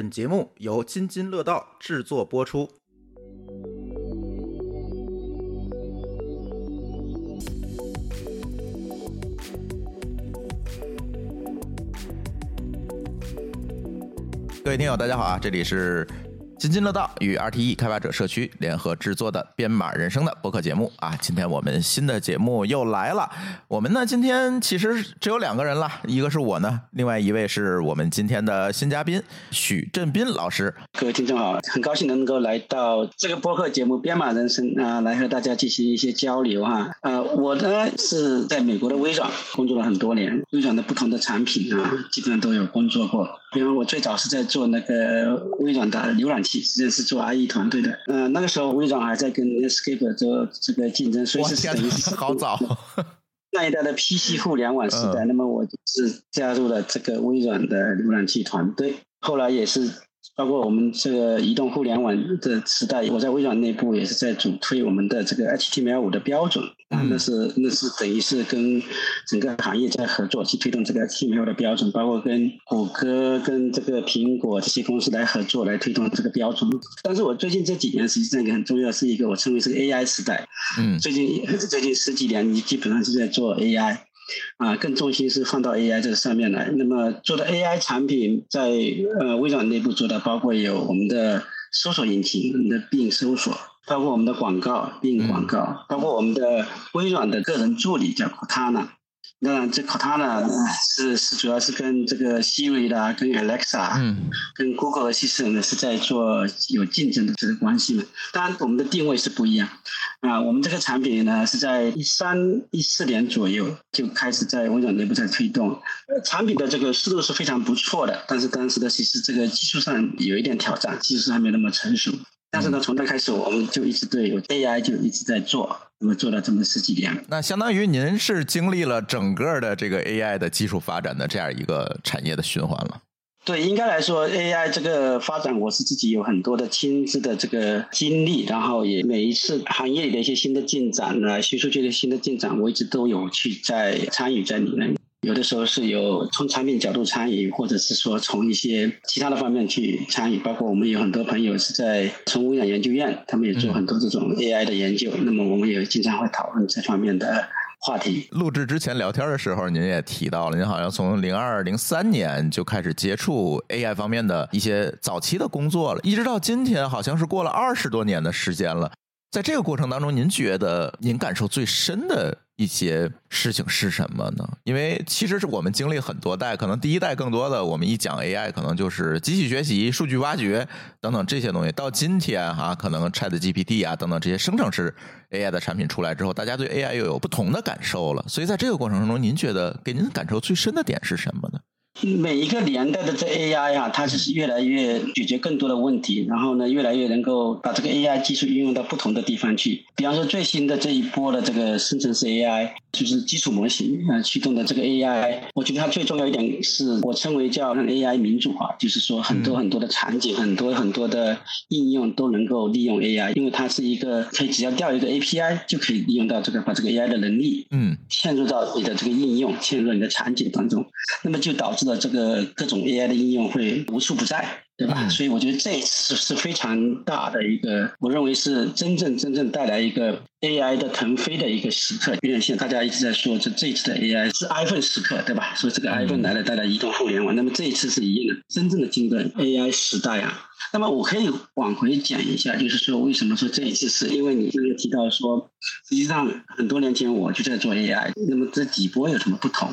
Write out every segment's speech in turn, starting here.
本节目由津津乐道制作播出。各位听友，大家好啊！这里是津津乐道与 RTE 开发者社区联合制作的《编码人生》的播客节目啊！今天我们新的节目又来了。我们呢，今天其实只有两个人了，一个是我呢，另外一位是我们今天的新嘉宾许振斌老师。各位听众好，很高兴能够来到这个播客节目《编码人生》啊，来和大家进行一些交流哈。呃，我呢是在美国的微软工作了很多年，微软的不同的产品啊，基本上都有工作过。比如我最早是在做那个微软的浏览器，实际上是做 IE 团队的。呃，那个时候微软还在跟 Netscape 做这个竞争，所以是等于是好早。那一代的 PC 互联网时代，那么我是加入了这个微软的浏览器团队，后来也是。包括我们这个移动互联网的时代，我在微软内部也是在主推我们的这个 HTML 五的标准啊，那是那是等于是跟整个行业在合作去推动这个 HTML 的标准，包括跟谷歌、跟这个苹果这些公司来合作来推动这个标准。但是我最近这几年实际上一个很重要，是一个我称为是 AI 时代。嗯，最近 最近十几年，你基本上是在做 AI。啊，更重心是放到 AI 这个上面来。那么做的 AI 产品，在呃微软内部做的，包括有我们的搜索引擎，我们的 Bing 搜索，包括我们的广告，Bing 广告，包括我们的微软的个人助理叫 Cortana。那这 Cortana 是是主要是跟这个 Siri 啦，跟 Alexa，嗯，跟 Google 系统呢是在做有竞争的这个关系嘛。当然，我们的定位是不一样啊。我们这个产品呢是在一三一四年左右就开始在微软内部在推动，产品的这个思路是非常不错的。但是当时的其实这个技术上有一点挑战，技术还没那么成熟。但是呢，从那开始我们就一直对有 AI 就一直在做。那么做了这么十几年，那相当于您是经历了整个的这个 AI 的技术发展的这样一个产业的循环了。对，应该来说 AI 这个发展，我是自己有很多的亲自的这个经历，然后也每一次行业里的一些新的进展呢，学术界的新的进展，我一直都有去在参与在里面。有的时候是有从产品角度参与，或者是说从一些其他的方面去参与。包括我们有很多朋友是在从污染研究院，他们也做很多这种 AI 的研究。那么我们也经常会讨论这方面的话题。录制之前聊天的时候，您也提到了，您好像从零二零三年就开始接触 AI 方面的一些早期的工作了，一直到今天，好像是过了二十多年的时间了。在这个过程当中，您觉得您感受最深的一些事情是什么呢？因为其实是我们经历很多代，可能第一代更多的，我们一讲 AI，可能就是机器学习、数据挖掘等等这些东西。到今天哈，可能 Chat GPT 啊等等这些生成式 AI 的产品出来之后，大家对 AI 又有不同的感受了。所以在这个过程当中，您觉得给您感受最深的点是什么呢？每一个年代的这 AI 啊，它就是越来越解决更多的问题，然后呢，越来越能够把这个 AI 技术应用到不同的地方去。比方说，最新的这一波的这个生成式 AI，就是基础模型啊驱动的这个 AI，我觉得它最重要一点是我称为叫让 AI 民主化，就是说很多很多的场景、很多很多的应用都能够利用 AI，因为它是一个可以只要调一个 API 就可以利用到这个把这个 AI 的能力，嗯，嵌入到你的这个应用，嵌入到你的场景当中，那么就导致了这个各种 AI 的应用会无处不在。对吧？所以我觉得这一次是非常大的一个，我认为是真正真正带来一个 AI 的腾飞的一个时刻。有点像大家一直在说，这这一次的 AI 是 iPhone 时刻，对吧？说这个 iPhone 来了，带来移动互联网。那么这一次是一样的，真正的进入 AI 时代啊。那么我可以往回讲一下，就是说为什么说这一次是因为你刚才提到说，实际上很多年前我就在做 AI，那么这几波有什么不同？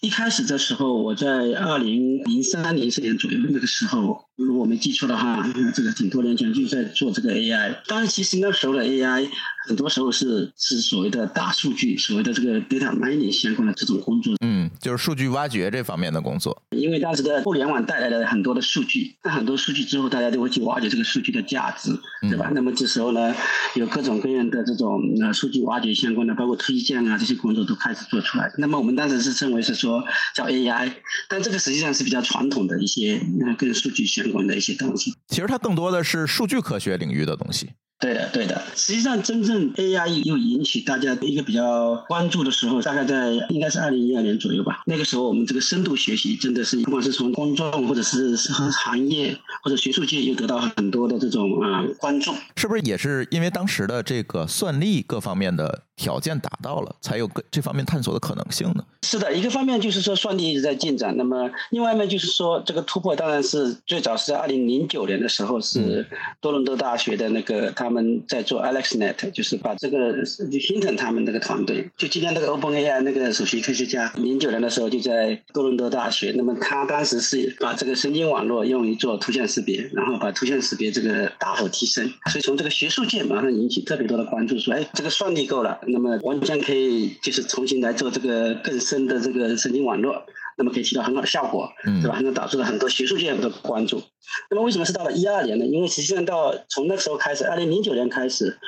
一开始的时候，我在二零零三零四年左右那个时候，如果我没记错的话，这个挺多年前就在做这个 AI。当然，其实那时候的 AI 很多时候是是所谓的大数据，所谓的这个 data mining 相关的这种工作。嗯，就是数据挖掘这方面的工作。因为当时的互联网带来了很多的数据，那很多数据之后，大家都会去挖掘这个数据的价值，对吧？那么这时候呢，有各种各样的这种呃数据挖掘相关的，包括推荐啊这些工作都开始做出来。那么我们当时是称为是说。叫 AI，但这个实际上是比较传统的一些那跟数据相关的一些东西。其实它更多的是数据科学领域的东西。对的，对的。实际上，真正 AI 又引起大家一个比较关注的时候，大概在应该是二零一二年左右吧。那个时候，我们这个深度学习真的是，不管是从公众或者是行业或者学术界，又得到很多的这种啊关注。是不是也是因为当时的这个算力各方面的条件达到了，才有这方面探索的可能性呢？是的，一个方面就是说算力一直在进展，那么另外一面就是说这个突破，当然是最早是在二零零九年的时候，是多伦多大学的那个他。他们在做 AlexNet，就是把这个 Hinton 他们那个团队，就今天那个 OpenAI 那个首席科学家，零九年的时候就在多伦多大学。那么他当时是把这个神经网络用于做图像识别，然后把图像识别这个大幅提升。所以从这个学术界马上引起特别多的关注，说哎，这个算力够了，那么完全可以就是重新来做这个更深的这个神经网络。那么可以起到很好的效果，对吧？那导致了很多学术界很多关注。那么为什么是到了一二年呢？因为实际上到从那个时候开始，二零零九年开始，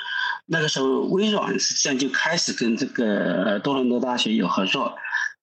那个时候微软实际上就开始跟这个多伦多大学有合作。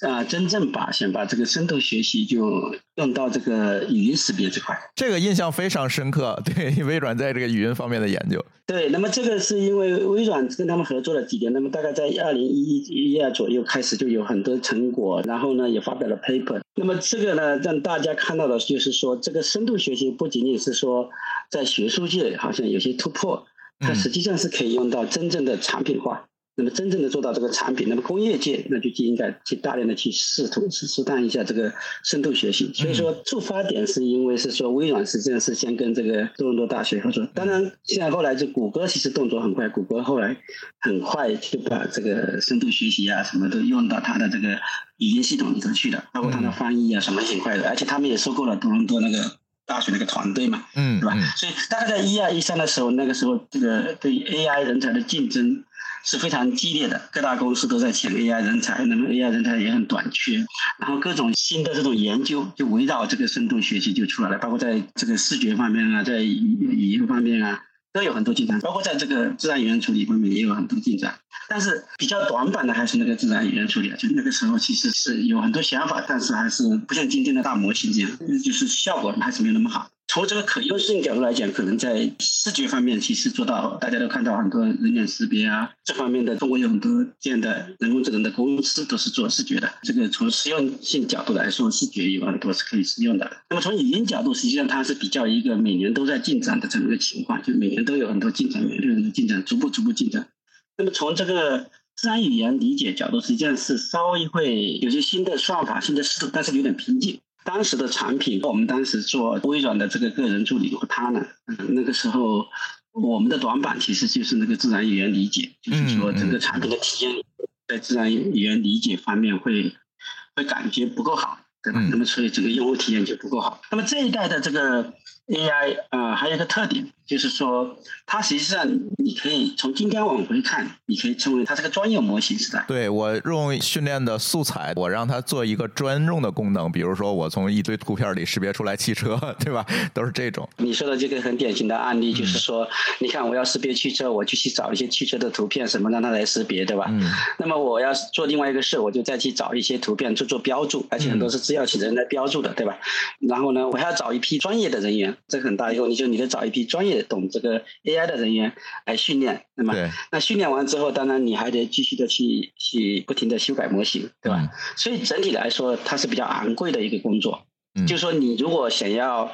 啊，真正把想把这个深度学习就用到这个语音识别这块，这个印象非常深刻。对微软在这个语音方面的研究，对，那么这个是因为微软跟他们合作了几年，那么大概在二零一一一二左右开始就有很多成果，然后呢也发表了 paper。那么这个呢让大家看到的就是说，这个深度学习不仅仅是说在学术界好像有些突破，它实际上是可以用到真正的产品化。那么真正的做到这个产品，那么工业界那就应该去大量的去试图试试探一下这个深度学习。所以说触发点是因为是说微软实际上是先跟这个多伦多大学合作，当然现在后来就谷歌其实动作很快，谷歌后来很快就把这个深度学习啊什么都用到它的这个语音系统里头去了，包括它的翻译啊什么很快的，而且他们也收购了多伦多那个大学那个团队嘛，嗯，对吧？所以大概在一二一三的时候，那个时候这个对 AI 人才的竞争。是非常激烈的，各大公司都在抢 AI 人才，那么 AI 人才也很短缺，然后各种新的这种研究就围绕这个深度学习就出来了，包括在这个视觉方面啊，在语语音方面啊，都有很多进展，包括在这个自然语言处理方面也有很多进展，但是比较短板的还是那个自然语言处理，就那个时候其实是有很多想法，但是还是不像今天的大模型这样，就是效果还是没有那么好。从这个可用性角度来讲，可能在视觉方面其实做到，大家都看到很多人脸识别啊这方面的，中国有很多这样的人工智能的公司都是做视觉的。这个从实用性角度来说，视觉有很多是可以使用的。那么从语音角度，实际上它是比较一个每年都在进展的这么一个情况，就每年都有很多进展，每年都进展，逐步逐步进展。那么从这个自然语言理解角度，实际上是稍微会有些新的算法、新的思路，但是有点瓶颈。当时的产品，我们当时做微软的这个个人助理和他呢，那个时候我们的短板其实就是那个自然语言理解，就是说整个产品的体验在自然语言理解方面会会感觉不够好，对吧？那么所以整个用户体验就不够好。那么这一代的这个 AI 啊，还有一个特点。就是说，它实际上你可以从今天往回看，你可以称为它是个专业模型时代。对我用训练的素材，我让它做一个专用的功能，比如说我从一堆图片里识别出来汽车，对吧？都是这种。你说的这个很典型的案例，就是说，你看我要识别汽车，我就去找一些汽车的图片，什么让它来识别，对吧？嗯。那么我要做另外一个事，我就再去找一些图片做做标注，而且很多是资料起人来标注的，对吧？然后呢，我还要找一批专业的人员，这个很大一个，你就你得找一批专业。懂这个 AI 的人员来训练，那么那训练完之后，当然你还得继续的去去不停的修改模型，对吧？所以整体来说，它是比较昂贵的一个工作。就是说，你如果想要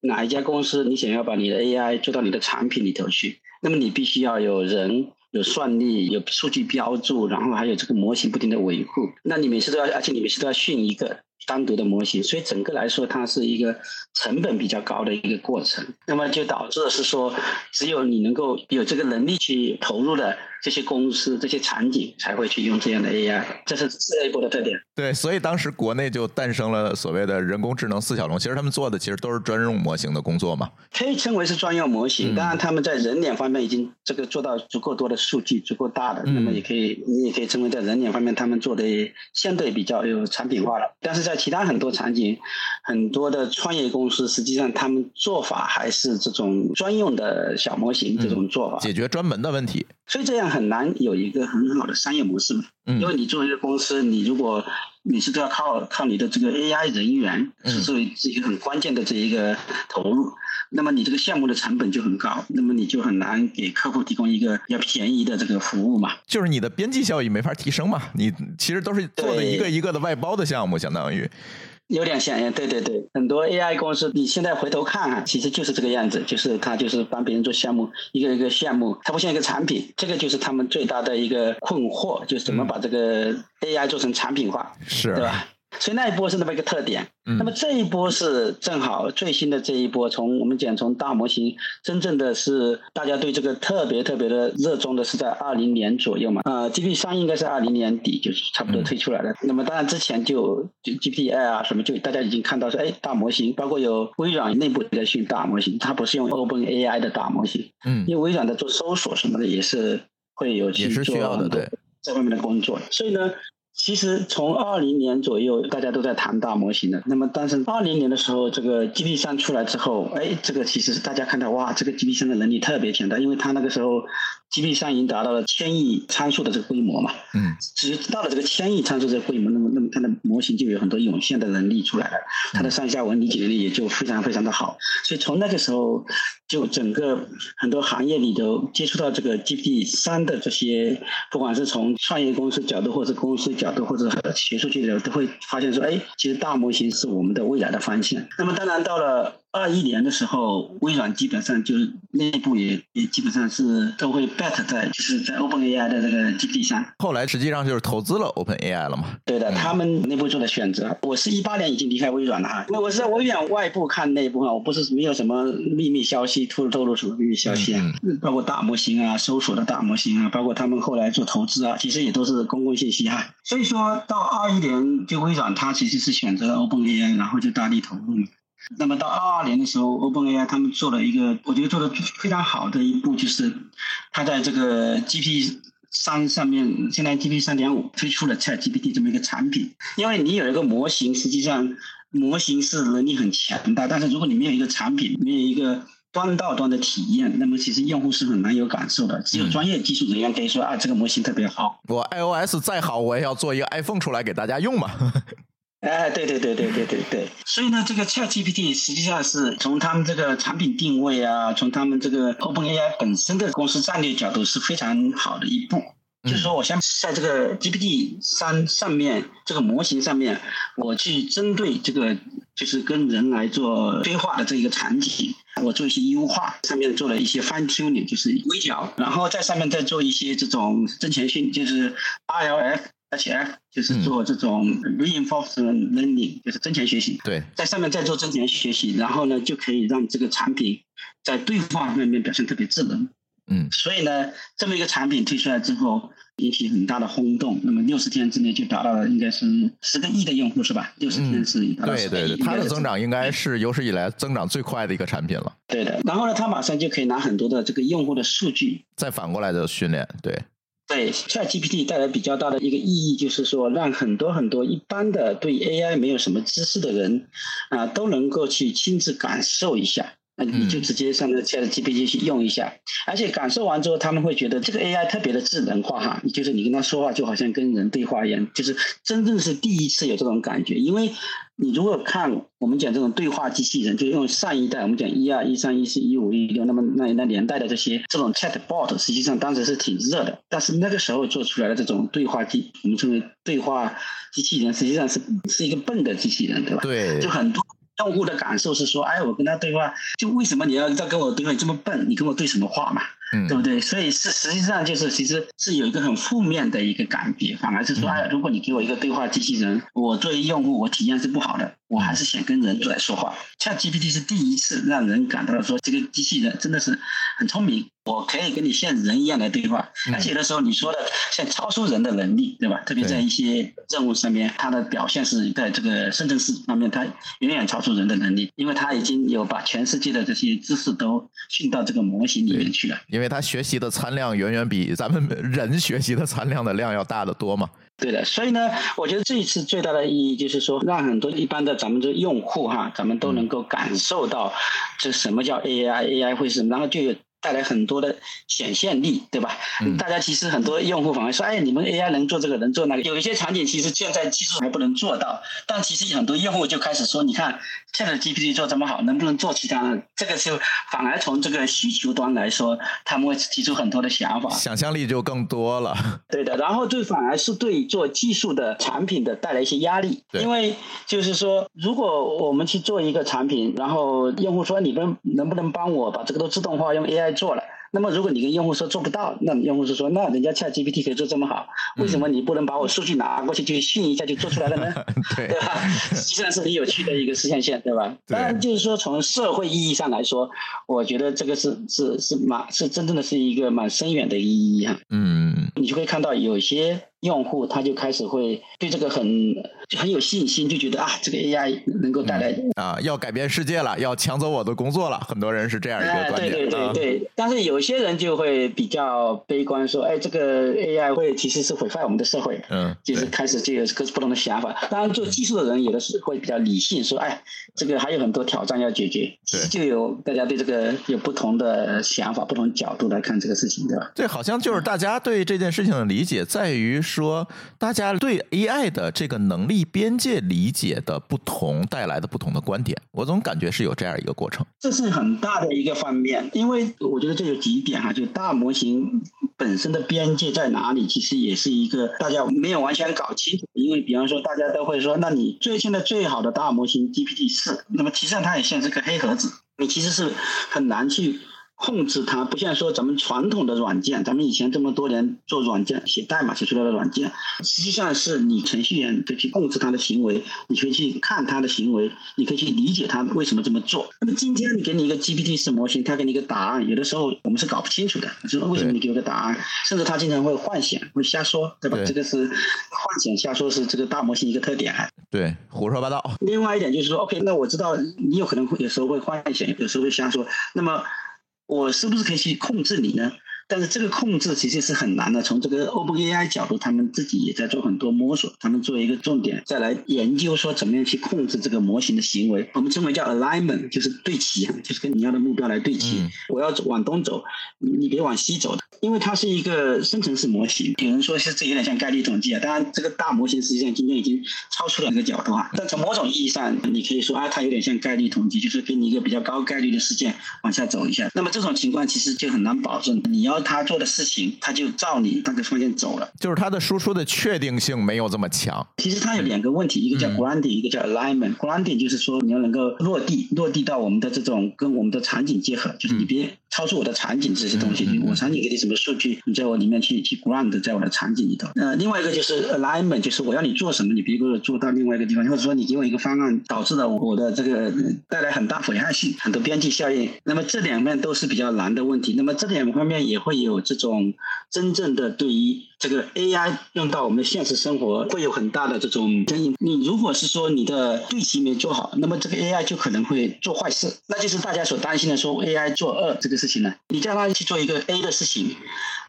哪一家公司，你想要把你的 AI 做到你的产品里头去，那么你必须要有人、有算力、有数据标注，然后还有这个模型不停的维护。那你每次都要，而且你每次都要训一个。单独的模型，所以整个来说，它是一个成本比较高的一个过程。那么就导致的是说，只有你能够有这个能力去投入的。这些公司、这些场景才会去用这样的 AI，这是这一波的特点。对，所以当时国内就诞生了所谓的人工智能四小龙。其实他们做的其实都是专用模型的工作嘛。可以称为是专用模型。当然，他们在人脸方面已经这个做到足够多的数据，足够大的，那么也可以，你也可以称为在人脸方面他们做的相对比较有产品化了。但是在其他很多场景，很多的创业公司实际上他们做法还是这种专用的小模型这种做法，解决专门的问题。所以这样很难有一个很好的商业模式嘛？因为你作为一个公司，你如果你是都要靠靠你的这个 AI 人员是作为一个很关键的这一个投入，那么你这个项目的成本就很高，那么你就很难给客户提供一个比较便宜的这个服务嘛。就是你的边际效益没法提升嘛，你其实都是做的一个一个的外包的项目，相当于。有点像，对对对，很多 AI 公司，你现在回头看啊，其实就是这个样子，就是他就是帮别人做项目，一个一个项目，它不像一个产品，这个就是他们最大的一个困惑，就是怎么把这个 AI 做成产品化，是，对吧？所以那一波是那么一个特点，那么这一波是正好最新的这一波，从我们讲从大模型，真正的是大家对这个特别特别的热衷的是在二零年左右嘛，呃，G P 三应该是二零年底就是差不多推出来了。那么当然之前就就 G P I 啊什么，就大家已经看到说，哎，大模型，包括有微软内部也在训大模型，它不是用 Open A I 的大模型，嗯，因为微软在做搜索什么的也是会有去做在外面的工作，所以呢。其实从二零年左右，大家都在谈大模型的。那么，但是二零年的时候，这个 G P 三出来之后，哎，这个其实大家看到，哇，这个 G P 三的能力特别强大，因为它那个时候 G P 三已经达到了千亿参数的这个规模嘛。嗯。只到了这个千亿参数这个规模，那么那么它的模型就有很多涌现的能力出来了，它的上下文理解能力也就非常非常的好。所以从那个时候，就整个很多行业里头接触到这个 G P 三的这些，不管是从创业公司角度，或者公司角度。或者学术界的都会发现说，哎，其实大模型是我们的未来的方向。那么，当然到了。二一年的时候，微软基本上就是内部也也基本上是都会 bet 在就是在 Open AI 的这个基地上。后来实际上就是投资了 Open AI 了嘛？对的，他们内部做的选择。我是一八年已经离开微软了哈，那我是在微软外部看内部啊，我不是没有什么秘密消息透透露什么秘密消息啊，包括大模型啊、搜索的大模型啊，包括他们后来做投资啊，其实也都是公共信息哈。所以说到二一年，就微软它其实是选择了 Open AI，然后就大力投入嘛。那么到二二年的时候，OpenAI 他们做了一个，我觉得做的非常好的一步，就是它在这个 GP 三上面，现在 GP 三点五推出了 ChatGPT 这么一个产品。因为你有一个模型，实际上模型是能力很强大，但是如果你没有一个产品，没有一个端到端的体验，那么其实用户是很难有感受的。只有专业技术人员可以说啊，这个模型特别好。我 iOS 再好，我也要做一个 iPhone 出来给大家用嘛。哎，对对对对对对对，所以呢，这个 ChatGPT 实际上是从他们这个产品定位啊，从他们这个 OpenAI 本身的公司战略角度是非常好的一步。就是说，我先在这个 GPT 三上面这个模型上面，我去针对这个就是跟人来做对话的这一个场景，我做一些优化，上面做了一些 fine tuning，就是微调，然后在上面再做一些这种增强训，就是 RLF。HF 就是做这种 reinforcement learning，就是增强学习。对，在上面再做增强学习，然后呢，就可以让这个产品在对话方面表现特别智能。嗯，所以呢，这么一个产品推出来之后，引起很大的轰动。那么六十天之内就达到了应该是十个亿的用户，是吧？六十天是达到对对对，它的增长应该是有史以来增长最快的一个产品了。对的，然后呢，它马上就可以拿很多的这个用户的数据，再反过来的训练，对。对，ChatGPT 带来比较大的一个意义，就是说，让很多很多一般的对 AI 没有什么知识的人，啊，都能够去亲自感受一下。那你就直接上那个 ChatGPT 去用一下，而且感受完之后，他们会觉得这个 AI 特别的智能化哈，就是你跟他说话就好像跟人对话一样，就是真正是第一次有这种感觉。因为你如果看我们讲这种对话机器人，就用上一代我们讲一二一三一四一五一六，那么那那年代的这些这种 Chatbot，实际上当时是挺热的，但是那个时候做出来的这种对话机，我们称为对话机器人，实际上是是一个笨的机器人，对吧？对，就很多。用户的感受是说，哎，我跟他对话，就为什么你要再跟我对话？你这么笨，你跟我对什么话嘛？嗯，对不对？所以是实际上就是其实是有一个很负面的一个感觉，反而是说，哎，如果你给我一个对话机器人，我作为用户，我体验是不好的，我还是想跟人来说话。像 GPT 是第一次让人感到了说，这个机器人真的是很聪明。我可以跟你像人一样来对话，而且有的时候你说的像超出人的能力，对吧？特别在一些任务上面，它的表现是在这个深层次方面，它远远超出人的能力，因为它已经有把全世界的这些知识都训到这个模型里面去了。因为它学习的参量远远比咱们人学习的参量的量要大得多嘛。对的，所以呢，我觉得这一次最大的意义就是说，让很多一般的咱们的用户哈，咱们都能够感受到这什么叫 AI，AI 会是，然后就有带来很多的显现力，对吧？大家其实很多用户反而说，哎，你们 AI 能做这个，能做那个。有一些场景其实现在技术还不能做到，但其实很多用户就开始说，你看，ChatGPT 做这么好，能不能做其他的？这个就反而从这个需求端来说，他们会提出很多的想法，想象力就更多了。对的，然后对反而是对做技术的产品的带来一些压力，因为就是说，如果我们去做一个产品，然后用户说，你们能不能帮我把这个都自动化用 AI 做了？那么，如果你跟用户说做不到，那用户是说，那人家 Chat GPT 可以做这么好，为什么你不能把我数据拿过去就训一下就做出来了呢？对吧？实际上是很有趣的一个实现线，对吧？当然，就是说从社会意义上来说，我觉得这个是是是蛮是真正的是一个蛮深远的意义哈。嗯，你就会看到有些。用户他就开始会对这个很很有信心，就觉得啊，这个 AI 能够带来啊，要改变世界了，要抢走我的工作了。很多人是这样一个观点。对对对对，但是有些人就会比较悲观，说，哎，这个 AI 会其实是毁坏我们的社会。嗯，就是开始就有各种不同的想法。当然，做技术的人有的是会比较理性，说，哎，这个还有很多挑战要解决。对，就有大家对这个有不同的想法、不同角度来看这个事情，对吧？对，好像就是大家对这件事情的理解在于。说大家对 AI 的这个能力边界理解的不同，带来的不同的观点，我总感觉是有这样一个过程。这是很大的一个方面，因为我觉得这有几点哈，就大模型本身的边界在哪里，其实也是一个大家没有完全搞清楚。因为比方说，大家都会说，那你最现在最好的大模型 GPT 四，那么其实上它也像是个黑盒子，你其实是很难去。控制它不像说咱们传统的软件，咱们以前这么多年做软件写代码写出来的软件，实际上是你程序员可以去控制他的行为，你可以去看他的行为，你可以去理解他为什么这么做。那么今天你给你一个 GPT 式模型，它给你一个答案，有的时候我们是搞不清楚的，说为什么你给我个答案，甚至它经常会幻想，会瞎说，对吧？这个是幻想瞎说是这个大模型一个特点。对，胡说八道。另外一点就是说，OK，那我知道你有可能会有时候会幻想，有时候会瞎说，那么。我是不是可以去控制你呢？但是这个控制其实是很难的。从这个 OpenAI 角度，他们自己也在做很多摸索。他们作为一个重点，再来研究说怎么样去控制这个模型的行为。我们称为叫 alignment，就是对齐，就是跟你要的目标来对齐。我要往东走，你别往西走的。因为它是一个生成式模型，有人说是这有点像概率统计啊。当然，这个大模型实际上今天已经超出了那个角度啊。但从某种意义上，你可以说啊，它有点像概率统计，就是给你一个比较高概率的事件往下走一下。那么这种情况其实就很难保证你要他做的事情，他就照你那个方向走了。就是他的输出的确定性没有这么强。其实它有两个问题，一个叫 grounding，一个叫 alignment。grounding 就是说你要能够落地，落地到我们的这种跟我们的场景结合，就是你别超出我的场景这些东西。我场景给你什么数据，你在我里面去去 ground，在我的场景里头。呃，另外一个就是 alignment，就是我要你做什么，你别给我做到另外一个地方，或者说你给我一个方案，导致了我的这个带来很大危害性，很多边际效应。那么这两面都是比较难的问题。那么这两方面也会有这种真正的对于这个 AI 用到我们的现实生活会有很大的这种争议。你如果是说你的对齐没做好，那么这个 AI 就可能会做坏事，那就是大家所担心的说 AI 做恶这个事情呢。你叫他去做一个 A 的事情。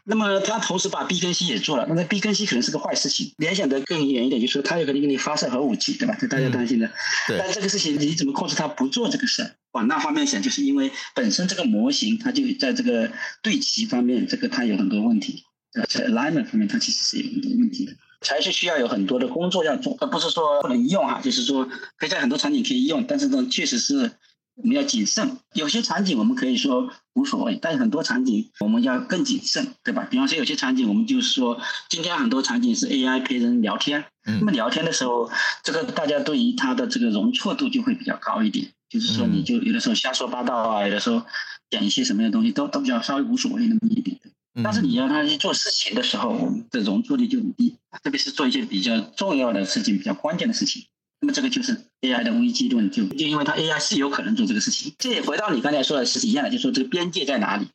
那么他同时把 B 跟 C 也做了，那么 B 跟 C 可能是个坏事情。联想的更远一点，就是说他有可能给你发射核武器，对吧？这大家担心的。但这个事情你怎么控制他不做这个事？往那方面想，就是因为本身这个模型它就在这个对齐方面，这个它有很多问题。在 alignment 方面，它其实是有很多问题的，才是需要有很多的工作要做，而不是说不能用哈，就是说可以在很多场景可以用，但是呢，确实是。我们要谨慎，有些场景我们可以说无所谓，但是很多场景我们要更谨慎，对吧？比方说有些场景我们就是说，今天很多场景是 AI 陪人聊天，那么聊天的时候，这个大家对于它的这个容错度就会比较高一点，就是说你就有的时候瞎说八道啊，有的时候讲一些什么样的东西都都比较稍微无所谓那么一点的，但是你要他去做事情的时候，我们的容错率就很低，特别是做一些比较重要的事情、比较关键的事情。那么这个就是 AI 的危机论，就就因为它 AI 是有可能做这个事情，这也回到你刚才说的是一样的，就说这个边界在哪里。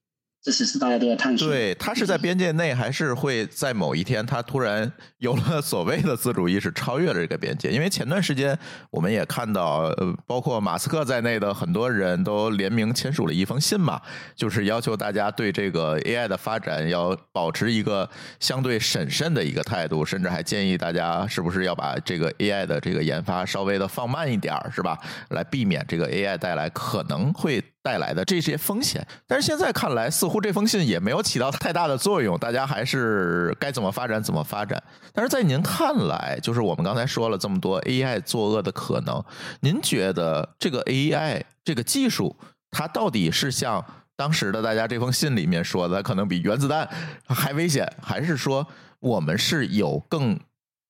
这是是大家都要探索。对，他是在边界内，还是会在某一天，他突然 有了所谓的自主意识，超越了这个边界？因为前段时间我们也看到，呃，包括马斯克在内的很多人都联名签署了一封信嘛，就是要求大家对这个 AI 的发展要保持一个相对审慎的一个态度，甚至还建议大家是不是要把这个 AI 的这个研发稍微的放慢一点儿，是吧？来避免这个 AI 带来可能会。带来的这些风险。但是现在看来，似乎这封信也没有起到太大的作用，大家还是该怎么发展怎么发展。但是在您看来，就是我们刚才说了这么多 AI 作恶的可能，您觉得这个 AI 这个技术，它到底是像当时的大家这封信里面说的，可能比原子弹还危险，还是说我们是有更？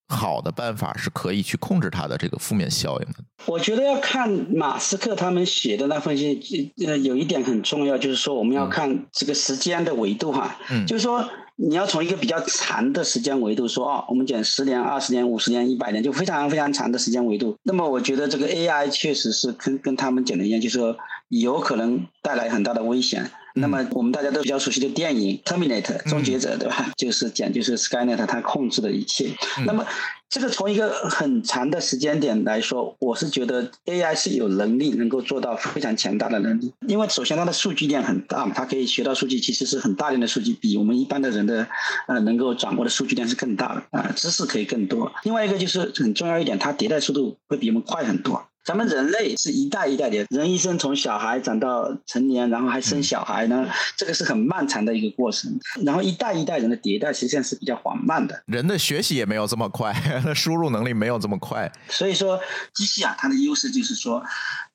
好的办法是可以去控制它的这个负面效应的。我觉得要看马斯克他们写的那份信，呃，有一点很重要，就是说我们要看这个时间的维度哈，嗯，就是说你要从一个比较长的时间维度说哦，我们讲十年、二十年、五十年、一百年，就非常非常长的时间维度。那么我觉得这个 AI 确实是跟跟他们讲的一样，就是说有可能带来很大的危险。那么我们大家都比较熟悉的电影《Terminator》终结者，对吧？就是讲就是 Skynet 它控制的一切。那么这个从一个很长的时间点来说，我是觉得 AI 是有能力能够做到非常强大的能力。因为首先它的数据量很大嘛，它可以学到数据，其实是很大量的数据，比我们一般的人的呃能够掌握的数据量是更大的啊，知识可以更多。另外一个就是很重要一点，它迭代速度会比我们快很多。咱们人类是一代一代的，人一生从小孩长到成年，然后还生小孩呢，这个是很漫长的一个过程。然后一代一代人的迭代实际上是比较缓慢的，人的学习也没有这么快，输入能力没有这么快。所以说，机器啊，它的优势就是说，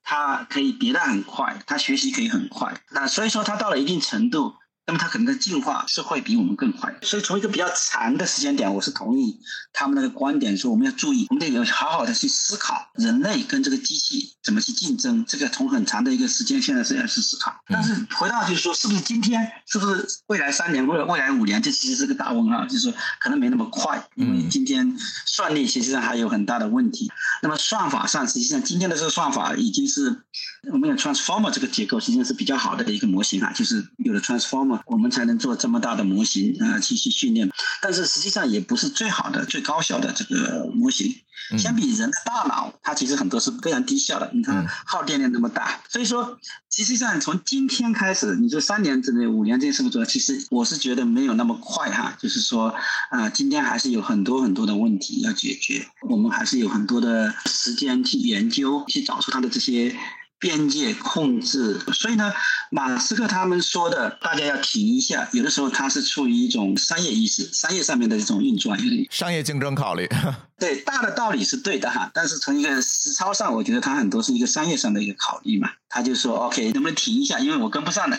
它可以迭代很快，它学习可以很快。那所以说，它到了一定程度。那么它可能的进化是会比我们更快，所以从一个比较长的时间点，我是同意他们那个观点，说我们要注意，我们得有好好的去思考人类跟这个机器怎么去竞争。这个从很长的一个时间线的时间去思考。但是回到就是说，是不是今天，是不是未来三年或者未来五年，这其实是个大问号，就是说可能没那么快，因为今天算力其实际上还有很大的问题。那么算法上，实际上今天的这个算法已经是我们有 transformer 这个结构，实际上是比较好的一个模型啊，就是有了 transformer。我们才能做这么大的模型啊，继续训练。但是实际上也不是最好的、最高效的这个模型。相比人的大脑，它其实很多是非常低效的。你看耗电量那么大，所以说，实际上从今天开始，你说三年之内、五年之内是不是做？其实我是觉得没有那么快哈。就是说啊，今天还是有很多很多的问题要解决，我们还是有很多的时间去研究，去找出它的这些。边界控制，所以呢，马斯克他们说的，大家要停一下。有的时候他是出于一种商业意识、商业上面的一种运转，商业竞争考虑。对，大的道理是对的哈，但是从一个实操上，我觉得他很多是一个商业上的一个考虑嘛。他就说：“OK，能不能停一下？因为我跟不上了，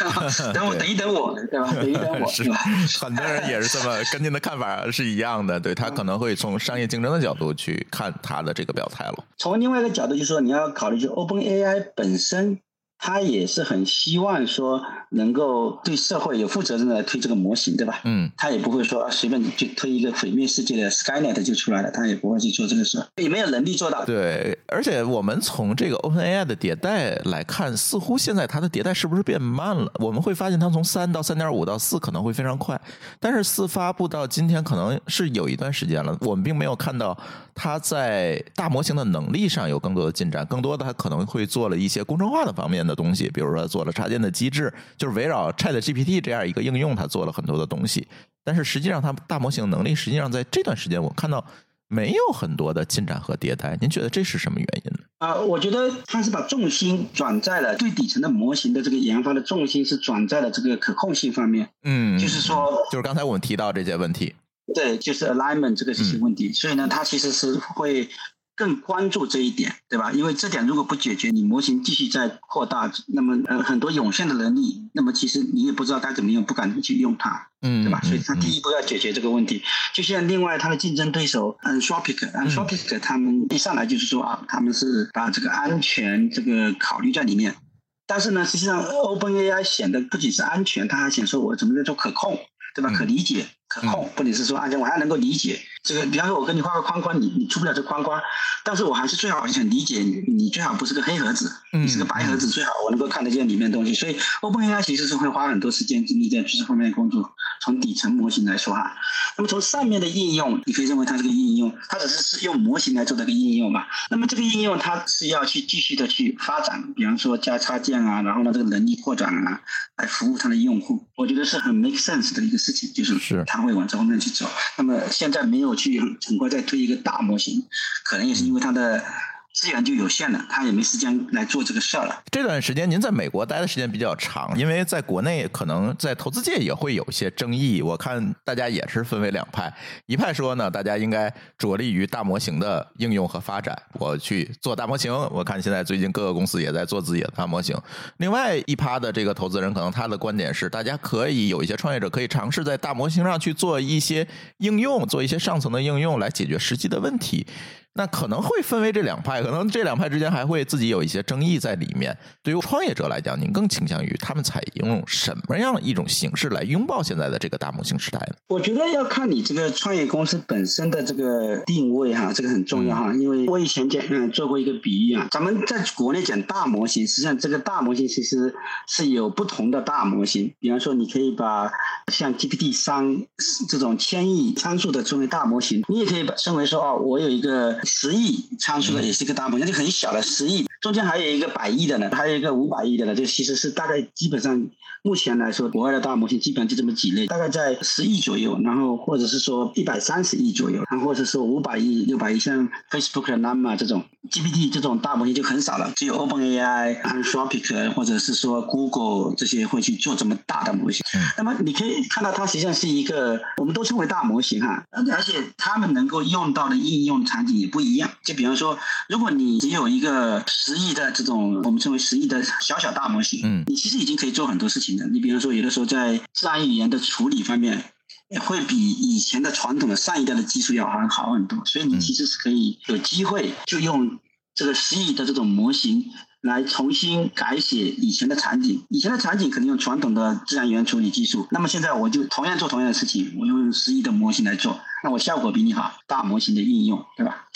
等我等一等我，对吧？等一等我，是吧？” 很多人也是这么跟您的看法是一样的，对他可能会从商业竞争的角度去看他的这个表态了。从另外一个角度，就是说你要考虑，就 Open AI 本身。他也是很希望说能够对社会有负责任的推这个模型，对吧？嗯，他也不会说随便就推一个毁灭世界的 Skynet 就出来了，他也不会去做这个事，也没有能力做到。对，而且我们从这个 OpenAI 的迭代来看，似乎现在它的迭代是不是变慢了？我们会发现它从三到三点五到四可能会非常快，但是四发布到今天可能是有一段时间了，我们并没有看到它在大模型的能力上有更多的进展，更多的它可能会做了一些工程化的方面的。东西，比如说做了插件的机制，就是围绕 Chat GPT 这样一个应用，它做了很多的东西。但是实际上，它大模型能力实际上在这段时间，我看到没有很多的进展和迭代。您觉得这是什么原因呢？啊，我觉得它是把重心转在了最底层的模型的这个研发的重心是转在了这个可控性方面。嗯，就是说，就是刚才我们提到这些问题，对，就是 alignment 这个这些问题。所以呢，它其实是会。更关注这一点，对吧？因为这点如果不解决，你模型继续在扩大，那么呃很多涌现的能力，那么其实你也不知道该怎么用，不敢去用它，嗯，对吧？所以它第一步要解决这个问题。就像另外它的竞争对手 Anthropic，Anthropic 他们一上来就是说啊，他们是把这个安全这个考虑在里面，但是呢，实际上 OpenAI 显得不仅是安全，它还显说我怎么在做可控，对吧？可理解。可控，或者是说安全，我还能够理解这个。比方说，我给你画个框框，你你出不了这框框，但是我还是最好想理解你，你最好不是个黑盒子，你是个白盒子，最好我能够看得见里面东西。所以，OpenAI 其实是会花很多时间精力在这方面的工作。从底层模型来说哈，那么从上面的应用，你可以认为它是个应用，它只是是用模型来做这个应用嘛。那么这个应用它是要去继续的去发展，比方说加插件啊，然后呢这个能力扩展啊，来服务它的用户。我觉得是很 make sense 的一个事情，就是是它。会往这方面去走，那么现在没有去很快再推一个大模型，可能也是因为它的资源就有限了，他也没时间来做这个事儿了。这段时间您在美国待的时间比较长，因为在国内可能在投资界也会有一些争议。我看大家也是分为两派，一派说呢，大家应该着力于大模型的应用和发展，我去做大模型。我看现在最近各个公司也在做自己的大模型。另外一趴的这个投资人，可能他的观点是，大家可以有一些创业者可以尝试在大模型上去做一些应用，做一些上层的应用来解决实际的问题。那可能会分为这两派，可能这两派之间还会自己有一些争议在里面。对于创业者来讲，您更倾向于他们采用什么样一种形式来拥抱现在的这个大模型时代呢？我觉得要看你这个创业公司本身的这个定位哈，这个很重要哈。因为我以前讲嗯做过一个比喻啊，咱们在国内讲大模型，实际上这个大模型其实是有不同的大模型。比方说，你可以把像 GPT 三这种千亿参数的称为大模型，你也可以把称为说哦，我有一个。十亿参数的也是一个大模型，就很小的十亿，中间还有一个百亿的呢，还有一个五百亿的呢，这其实是大概基本上目前来说，国外的大模型基本上就这么几类，大概在十亿左右，然后或者是说一百三十亿左右，然后或者说五百亿、六百亿，像 Facebook 的 Llama 这种 GPT 这种大模型就很少了，只有 OpenAI、Anthropic 或者是说 Google 这些会去做这么大的模型。那么你可以看到，它实际上是一个我们都称为大模型哈，而且他们能够用到的应用场景也不一样。就比方说，如果你只有一个十亿的这种我们称为十亿的小小大模型，嗯，你其实已经可以做很多事情的。你比方说，有的时候在自然语言的处理方面，会比以前的传统的上一代的技术要好好很多。所以你其实是可以有机会就用这个十亿的这种模型。来重新改写以前的场景，以前的场景可能用传统的自然语言处理技术，那么现在我就同样做同样的事情，我用十亿的模型来做，那我效果比你好，大模型的应用，对吧？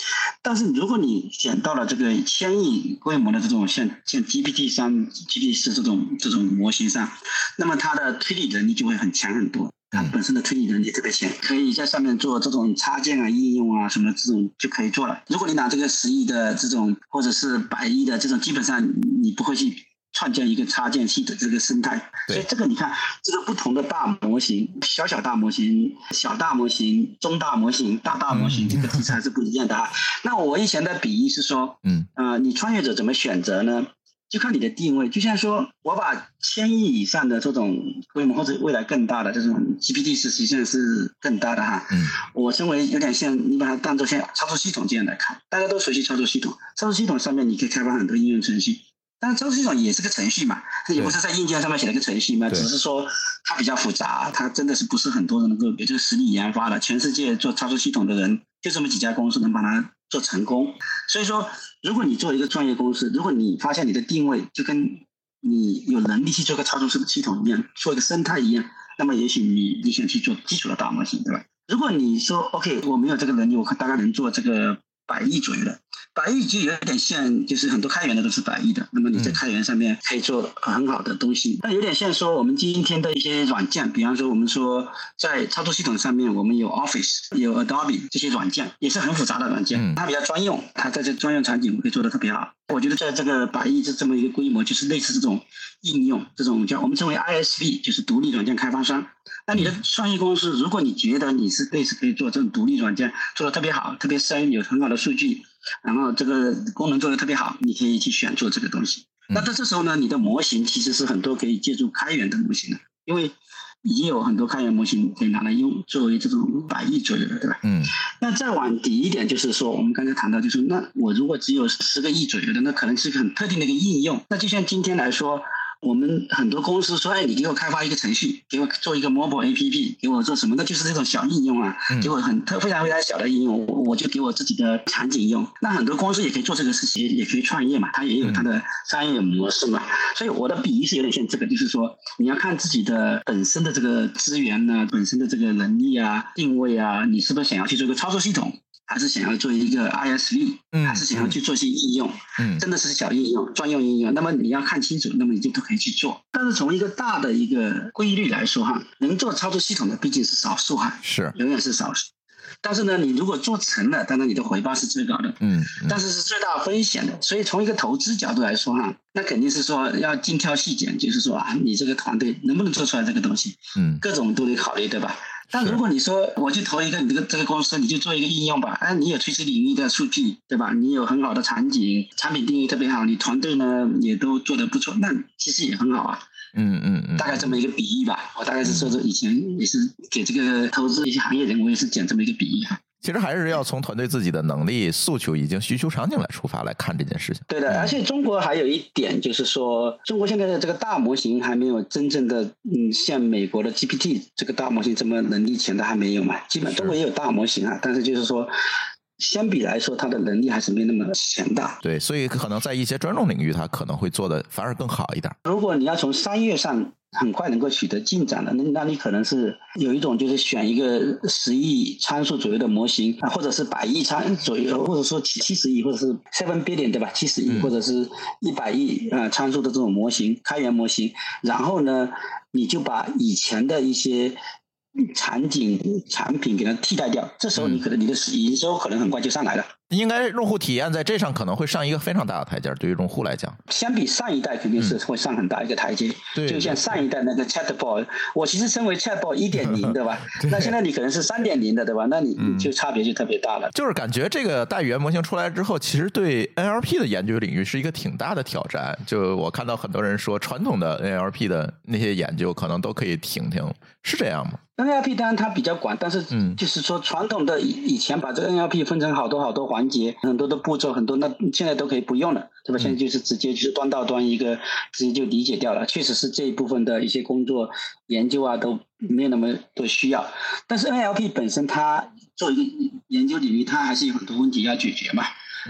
但是如果你选到了这个千亿规模的这种像像 GPT 三、GPT 四这种这种模型上，那么它的推理能力就会很强很多。它本身的推理能力特别强，可以在上面做这种插件啊、应用啊什么这种就可以做了。如果你拿这个十亿的这种或者是百亿的这种，基本上你不会去创建一个插件系的这个生态。所以这个你看，这个不同的大模型、小小大模型、小大模型、中大模型、大大模型，这个其实还是不一样的啊。那我以前的比喻是说，嗯，呃，你创业者怎么选择呢？就看你的定位，就像说我把千亿以上的这种规模或者未来更大的这种 GPT 是实际上是更大的哈。嗯。我认为有点像你把它当做像操作系统这样来看，大家都熟悉操作系统，操作系统上面你可以开发很多应用程序，但是操作系统也是个程序嘛，它也不是在硬件上面写了个程序嘛，只是说它比较复杂，它真的是不是很多人能够有这个实力研发的，全世界做操作系统的人就这么几家公司能把它做成功，所以说。如果你做一个专业公司，如果你发现你的定位就跟你有能力去做个操作系统系统一样，做一个生态一样，那么也许你你想去做基础的大模型，对吧？如果你说 OK，我没有这个能力，我看大概能做这个。百亿左右的，百亿就有点像，就是很多开源的都是百亿的。那么你在开源上面可以做很好的东西，那有点像说我们今天的一些软件，比方说我们说在操作系统上面，我们有 Office、有 Adobe 这些软件，也是很复杂的软件，它比较专用，它在这专用场景可以做的特别好。我觉得在这个百亿这这么一个规模，就是类似这种应用，这种叫我们称为 ISV，就是独立软件开发商。那你的创业公司，如果你觉得你是类似可以做这种独立软件，做的特别好，特别深，有很好的数据，然后这个功能做的特别好，你可以去选做这个东西。那在这时候呢，你的模型其实是很多可以借助开源的模型的，因为已经有很多开源模型可以拿来用，作为这种百亿左右的，对吧？嗯。那再往底一点，就是说我们刚才谈到，就是那我如果只有十个亿左右的，那可能是一个很特定的一个应用。那就像今天来说。我们很多公司说：“哎，你给我开发一个程序，给我做一个 mobile APP，给我做什么？那就是这种小应用啊，给我很特非常非常小的应用，我我就给我自己的场景用。那很多公司也可以做这个事情，也可以创业嘛，它也有它的商业模式嘛。所以我的比喻是有点像这个，就是说你要看自己的本身的这个资源呢，本身的这个能力啊、定位啊，你是不是想要去做一个操作系统？”还是想要做一个 ISV，还是想要去做一些应用，嗯真的是小应用、专用应用。那么你要看清楚，那么你就都可以去做。但是从一个大的一个规律来说，哈，能做操作系统的毕竟是少数，哈，是永远是少数。但是呢，你如果做成了，当然你的回报是最高的，嗯，但是是最大风险的。所以从一个投资角度来说，哈，那肯定是说要精挑细拣，就是说啊，你这个团队能不能做出来这个东西，嗯，各种都得考虑，对吧？但如果你说我去投一个你这个这个公司，你就做一个应用吧，哎，你有垂直领域的数据，对吧？你有很好的场景，产品定义特别好，你团队呢也都做得不错，那其实也很好啊。嗯嗯嗯，大概这么一个比喻吧。我大概是说，说以前也是给这个投资一些行业人，我也是讲这么一个比喻哈。其实还是要从团队自己的能力、诉求以及需求场景来出发来看这件事情。对的，而且中国还有一点就是说，中国现在的这个大模型还没有真正的，嗯，像美国的 GPT 这个大模型这么能力强的还没有嘛。基本中国也有大模型啊，但是就是说。相比来说，它的能力还是没那么强大。对，所以可能在一些专种领域，它可能会做的反而更好一点。如果你要从商业上很快能够取得进展的，那那你可能是有一种就是选一个十亿参数左右的模型啊，或者是百亿参左右，或者说七七十亿，或者是 seven billion 对吧？七十亿或者是一百亿啊参数的这种模型，开源模型。然后呢，你就把以前的一些。场景产品给它替代掉，这时候你可能你的营收可能很快就上来了。应该用户体验在这上可能会上一个非常大的台阶，对于用户来讲，相比上一代肯定是会上很大一个台阶。对，就像上一代那个 Chatbot，我其实称为 Chatbot 一点零，对吧？那现在你可能是三点零的，对吧？那你就差别就特别大了。就是感觉这个大语言模型出来之后，其实对 NLP 的研究领域是一个挺大的挑战。就我看到很多人说，传统的 NLP 的那些研究可能都可以停停，是这样吗？NLP 当然它比较广，但是就是说传统的以以前把这个 NLP 分成好多好多环节，很多的步骤，很多那现在都可以不用了，对吧？现在就是直接就是端到端一个，直接就理解掉了。确实是这一部分的一些工作研究啊都没有那么多需要。但是 NLP 本身它做一个研究领域，它还是有很多问题要解决嘛，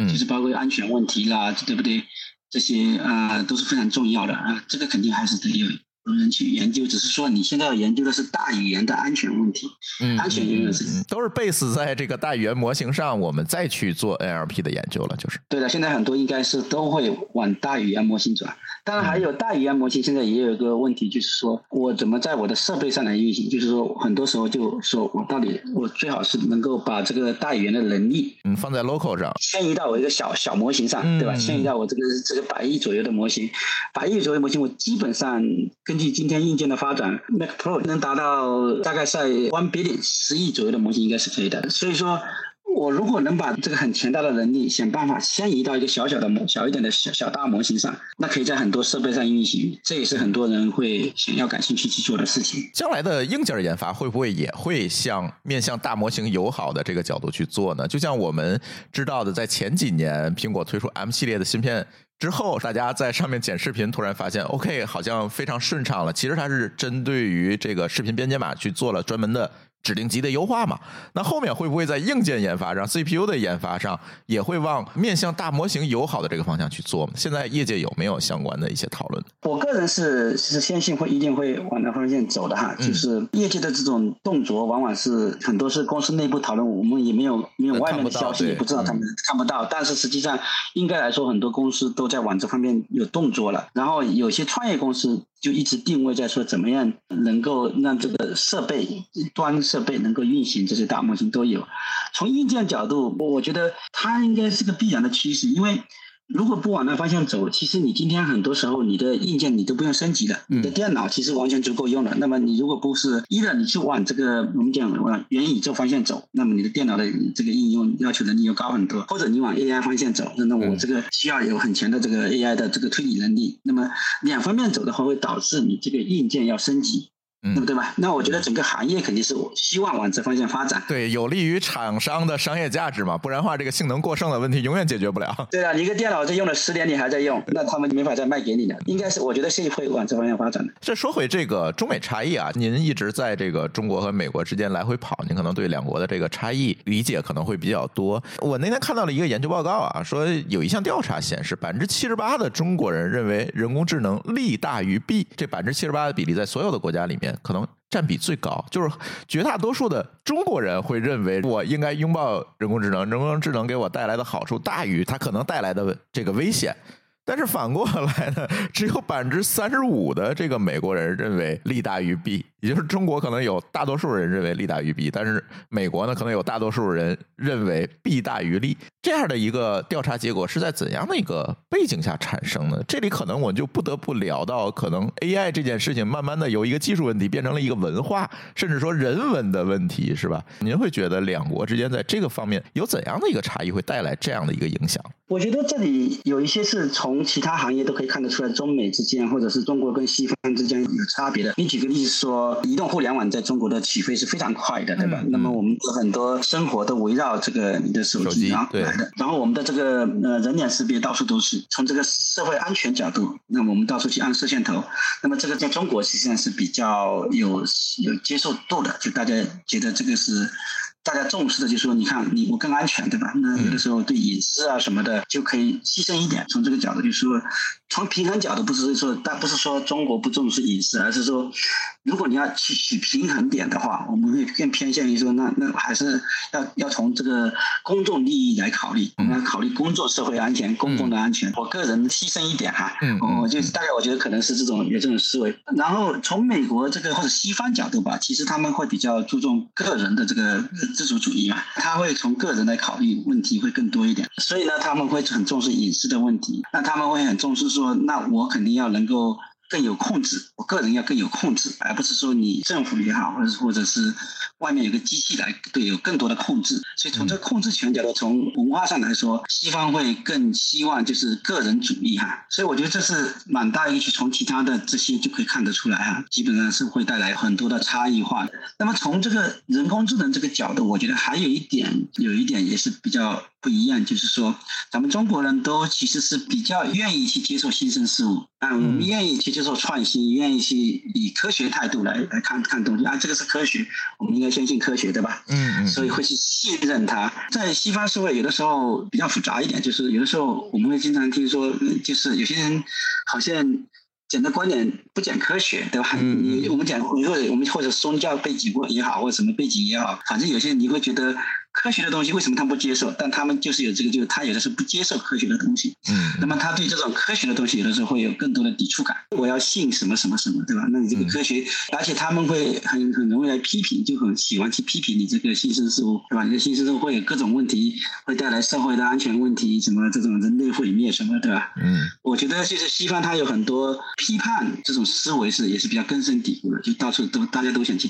就是包括安全问题啦，对不对？这些啊都是非常重要的啊，这个肯定还是得有。有人去研究，只是说你现在要研究的是大语言的安全问题，嗯，安全永远是都是 base 在这个大语言模型上，我们再去做 NLP 的研究了，就是对的。现在很多应该是都会往大语言模型转。当然，还有大语言模型现在也有一个问题，就是说我怎么在我的设备上来运行？就是说，很多时候就说我到底我最好是能够把这个大语言的能力，嗯，放在 local 上，迁移到我一个小小模型上，对吧？迁移到我这个这个百亿左右的模型，百亿左右模型，我基本上。根据今天硬件的发展，Mac Pro 能达到大概在 one billion 十亿左右的模型应该是可以的。所以说，我如果能把这个很强大的能力想办法迁移到一个小小的模、小一点的小小大模型上，那可以在很多设备上运行。这也是很多人会想要感兴趣去做的事情。将来的硬件研发会不会也会向面向大模型友好的这个角度去做呢？就像我们知道的，在前几年苹果推出 M 系列的芯片。之后，大家在上面剪视频，突然发现，OK，好像非常顺畅了。其实它是针对于这个视频编解码去做了专门的。指令集的优化嘛，那后面会不会在硬件研发上、CPU 的研发上也会往面向大模型友好的这个方向去做？现在业界有没有相关的一些讨论？我个人是是相信会一定会往那方向走的哈。就是业界的这种动作，往往是很多是公司内部讨论，我们也没有没有外面的消息，也不知道他们看不到。但是实际上，应该来说，很多公司都在往这方面有动作了。然后有些创业公司。就一直定位在说怎么样能够让这个设备端设备能够运行这些大模型都有。从硬件角度，我觉得它应该是个必然的趋势，因为。如果不往那方向走，其实你今天很多时候你的硬件你都不用升级了，你的电脑其实完全足够用了。那么你如果不是一的，你是往这个我们讲往元宇宙方向走，那么你的电脑的这个应用要求能力又高很多。或者你往 AI 方向走，那那我这个需要有很强的这个 AI 的这个推理能力。那么两方面走的话，会导致你这个硬件要升级。嗯，对吧？那我觉得整个行业肯定是我希望往这方向发展。对，有利于厂商的商业价值嘛，不然的话，这个性能过剩的问题永远解决不了。对啊，你一个电脑这用了十年，你还在用，那他们没法再卖给你了。应该是，我觉得是会往这方向发展的。这说回这个中美差异啊，您一直在这个中国和美国之间来回跑，您可能对两国的这个差异理解可能会比较多。我那天看到了一个研究报告啊，说有一项调查显示，百分之七十八的中国人认为人工智能利大于弊，这百分之七十八的比例在所有的国家里面可能。占比最高，就是绝大多数的中国人会认为我应该拥抱人工智能，人工智能给我带来的好处大于它可能带来的这个危险。但是反过来呢，只有百分之三十五的这个美国人认为利大于弊。也就是中国可能有大多数人认为利大于弊，但是美国呢，可能有大多数人认为弊大于利。这样的一个调查结果是在怎样的一个背景下产生的？这里可能我就不得不聊到，可能 AI 这件事情慢慢的由一个技术问题变成了一个文化，甚至说人文的问题，是吧？您会觉得两国之间在这个方面有怎样的一个差异，会带来这样的一个影响？我觉得这里有一些是从其他行业都可以看得出来，中美之间或者是中国跟西方之间有差别的。你举个例子说，移动互联网在中国的起飞是非常快的，对吧？那么我们很多生活都围绕这个你的手机啊来的，然后我们的这个呃人脸识别到处都是。从这个社会安全角度，那么我们到处去按摄像头，那么这个在中国实际上是比较有有接受度的，就大家觉得这个是。大家重视的就是说，你看你我更安全，对吧？那有的时候对隐私啊什么的就可以牺牲一点。从这个角度就是说，从平衡角度不是说，但不是说中国不重视隐私，而是说，如果你要去取平衡点的话，我们会更偏向于说，那那还是要要从这个公众利益来考虑，我们要考虑工作社会安全、公共的安全。我个人牺牲一点哈，我就大概我觉得可能是这种有这种思维。然后从美国这个或者西方角度吧，其实他们会比较注重个人的这个。自主主义嘛，他会从个人来考虑问题会更多一点，所以呢，他们会很重视隐私的问题。那他们会很重视说，那我肯定要能够更有控制，我个人要更有控制，而不是说你政府也好，或者或者是。外面有个机器来对有更多的控制，所以从这控制权角度，从文化上来说，西方会更希望就是个人主义哈，所以我觉得这是蛮大一个，去从其他的这些就可以看得出来哈，基本上是会带来很多的差异化。那么从这个人工智能这个角度，我觉得还有一点，有一点也是比较不一样，就是说咱们中国人都其实是比较愿意去接受新生事物啊，我们愿意去接受创新，愿意去以科学态度来来看看东西啊，这个是科学，我们应该。相信科学，对吧？嗯嗯，所以会去信任它。在西方社会，有的时候比较复杂一点，就是有的时候我们会经常听说，就是有些人好像讲的观点不讲科学，对吧？嗯嗯，我们讲或者我们或者宗教背景也好，或者什么背景也好，反正有些人你会觉得。科学的东西为什么他不接受？但他们就是有这个，就是他有的是不接受科学的东西。嗯，那么他对这种科学的东西有的时候会有更多的抵触感。我要信什么什么什么，对吧？那你这个科学，而且他们会很很容易来批评，就很喜欢去批评你这个新生事物，对吧？你的新生事物会有各种问题，会带来社会的安全问题，什么这种人类毁灭什么，对吧？嗯，我觉得就是西方它有很多批判这种思维是也是比较根深蒂固的，就到处都大家都想去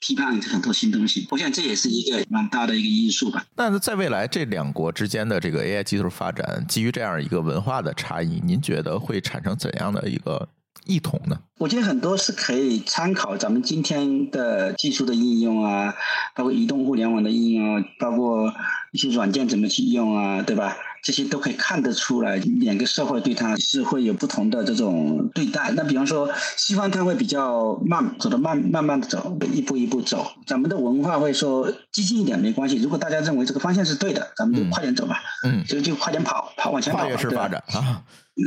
批判很多新东西。我想这也是一个蛮大的一个因素吧。那在未来这两国之间的这个 AI 技术发展，基于这样一个文化的差异，您觉得会产生怎样的一个异同呢？我觉得很多是可以参考咱们今天的技术的应用啊，包括移动互联网的应用，包括一些软件怎么去用啊，对吧？这些都可以看得出来，两个社会对它是会有不同的这种对待。那比方说，西方它会比较慢，走的慢，慢慢的走，一步一步走。咱们的文化会说激进一点没关系。如果大家认为这个方向是对的，咱们就快点走吧，嗯，就就快点跑，跑往前跑，跨越式发展啊。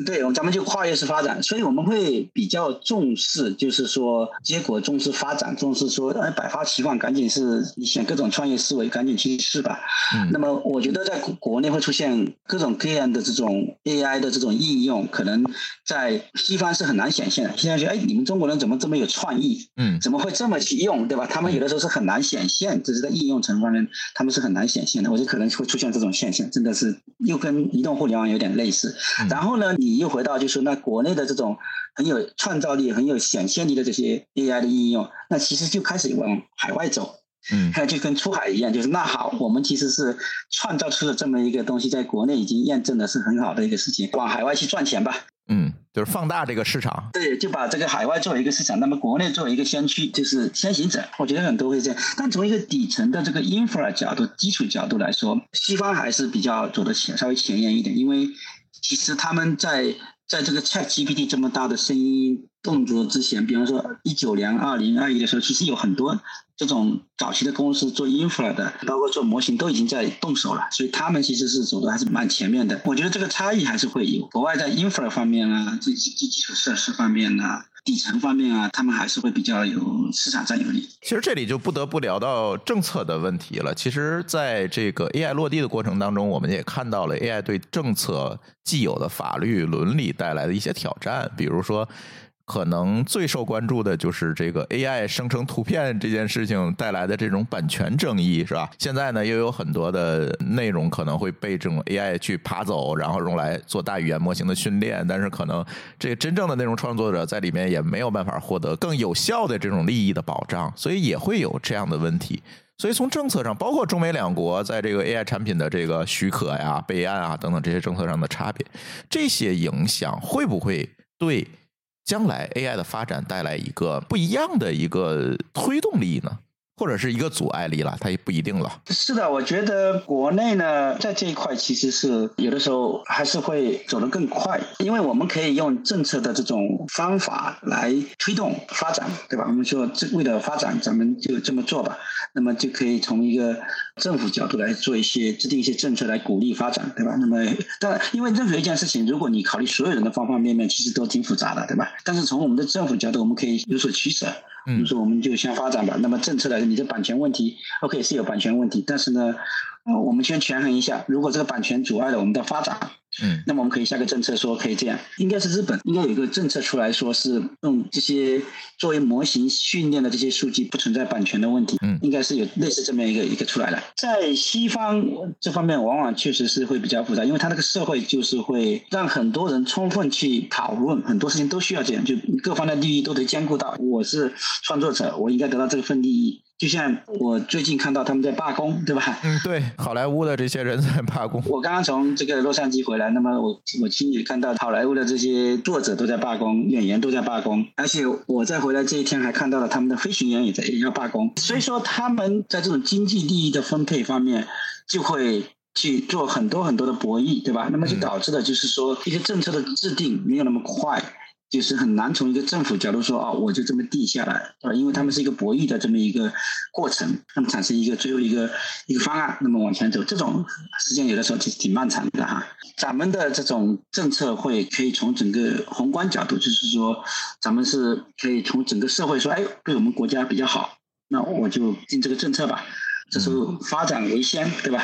对，咱们就跨越式发展，所以我们会比较重视，就是说结果重视发展，重视说哎百花齐放，赶紧是你想各种创业思维，赶紧去试吧。嗯，那么我觉得在国内会出现各种各样的这种 AI 的这种应用，可能在西方是很难显现的。现在觉得哎，你们中国人怎么这么有创意？嗯，怎么会这么去用，对吧？他们有的时候是很难显现，只是在应用层方面，他们是很难显现的。我觉得可能会出现这种现象，真的是又跟移动互联网有点类似。然后呢？你又回到，就是那国内的这种很有创造力、很有显现力的这些 AI 的应用，那其实就开始往海外走，嗯，就跟出海一样，就是那好，我们其实是创造出了这么一个东西，在国内已经验证的是很好的一个事情，往海外去赚钱吧，嗯，就是放大这个市场，对，就把这个海外作为一个市场，那么国内作为一个先驱，就是先行者，我觉得很多会这样。但从一个底层的这个 infra 角度、基础角度来说，西方还是比较走的前，稍微前沿一点，因为。其实他们在在这个 Chat GPT 这么大的声音动作之前，比方说一九年、二零二一的时候，其实有很多这种早期的公司做 infra 的，包括做模型都已经在动手了，所以他们其实是走的还是蛮前面的。我觉得这个差异还是会有，国外在 infra 方面啊，这基基础设施方面啊。底层方面啊，他们还是会比较有市场占有率。其实这里就不得不聊到政策的问题了。其实，在这个 AI 落地的过程当中，我们也看到了 AI 对政策既有的法律伦理带来的一些挑战。比如说，可能最受关注的就是这个 AI 生成图片这件事情带来的这种版权争议，是吧？现在呢，又有很多的内容可能会被这种 AI 去爬走，然后用来做大语言模型的训练，但是可能这真正的内容创作者在里面也没有办法获得更有效的这种利益的保障，所以也会有这样的问题。所以从政策上，包括中美两国在这个 AI 产品的这个许可呀、备案啊等等这些政策上的差别，这些影响会不会对？将来 AI 的发展带来一个不一样的一个推动力呢？或者是一个阻碍力了，它也不一定了。是的，我觉得国内呢，在这一块其实是有的时候还是会走得更快，因为我们可以用政策的这种方法来推动发展，对吧？我们说这为了发展，咱们就这么做吧。那么就可以从一个政府角度来做一些制定一些政策来鼓励发展，对吧？那么，但因为任何一件事情，如果你考虑所有人的方方面面，其实都挺复杂的，对吧？但是从我们的政府角度，我们可以有所取舍。就说，我们就先发展吧。那么政策来说你的版权问题，OK 是有版权问题，但是呢，我们先权衡一下，如果这个版权阻碍了我们的发展。嗯，那么我们可以下个政策说可以这样，应该是日本应该有一个政策出来说是用这些作为模型训练的这些数据不存在版权的问题，嗯，应该是有类似这么一个一个出来的。在西方这方面往往确实是会比较复杂，因为他那个社会就是会让很多人充分去讨论很多事情都需要这样，就各方的利益都得兼顾到。我是创作者，我应该得到这份利益。就像我最近看到他们在罢工，对吧？嗯，对，好莱坞的这些人在罢工。我刚刚从这个洛杉矶回来，那么我我亲眼看到好莱坞的这些作者都在罢工，演员都在罢工，而且我在回来这一天还看到了他们的飞行员也在也要罢工。所以说他们在这种经济利益的分配方面就会去做很多很多的博弈，对吧？那么就导致了就是说一些政策的制定没有那么快。就是很难从一个政府角度说啊，我就这么定下来啊，因为他们是一个博弈的这么一个过程，那么产生一个最后一个一个方案，那么往前走，这种时间有的时候其实挺漫长的哈。咱们的这种政策会可以从整个宏观角度，就是说咱们是可以从整个社会说，哎，对我们国家比较好，那我就定这个政策吧。这是发展为先，对吧？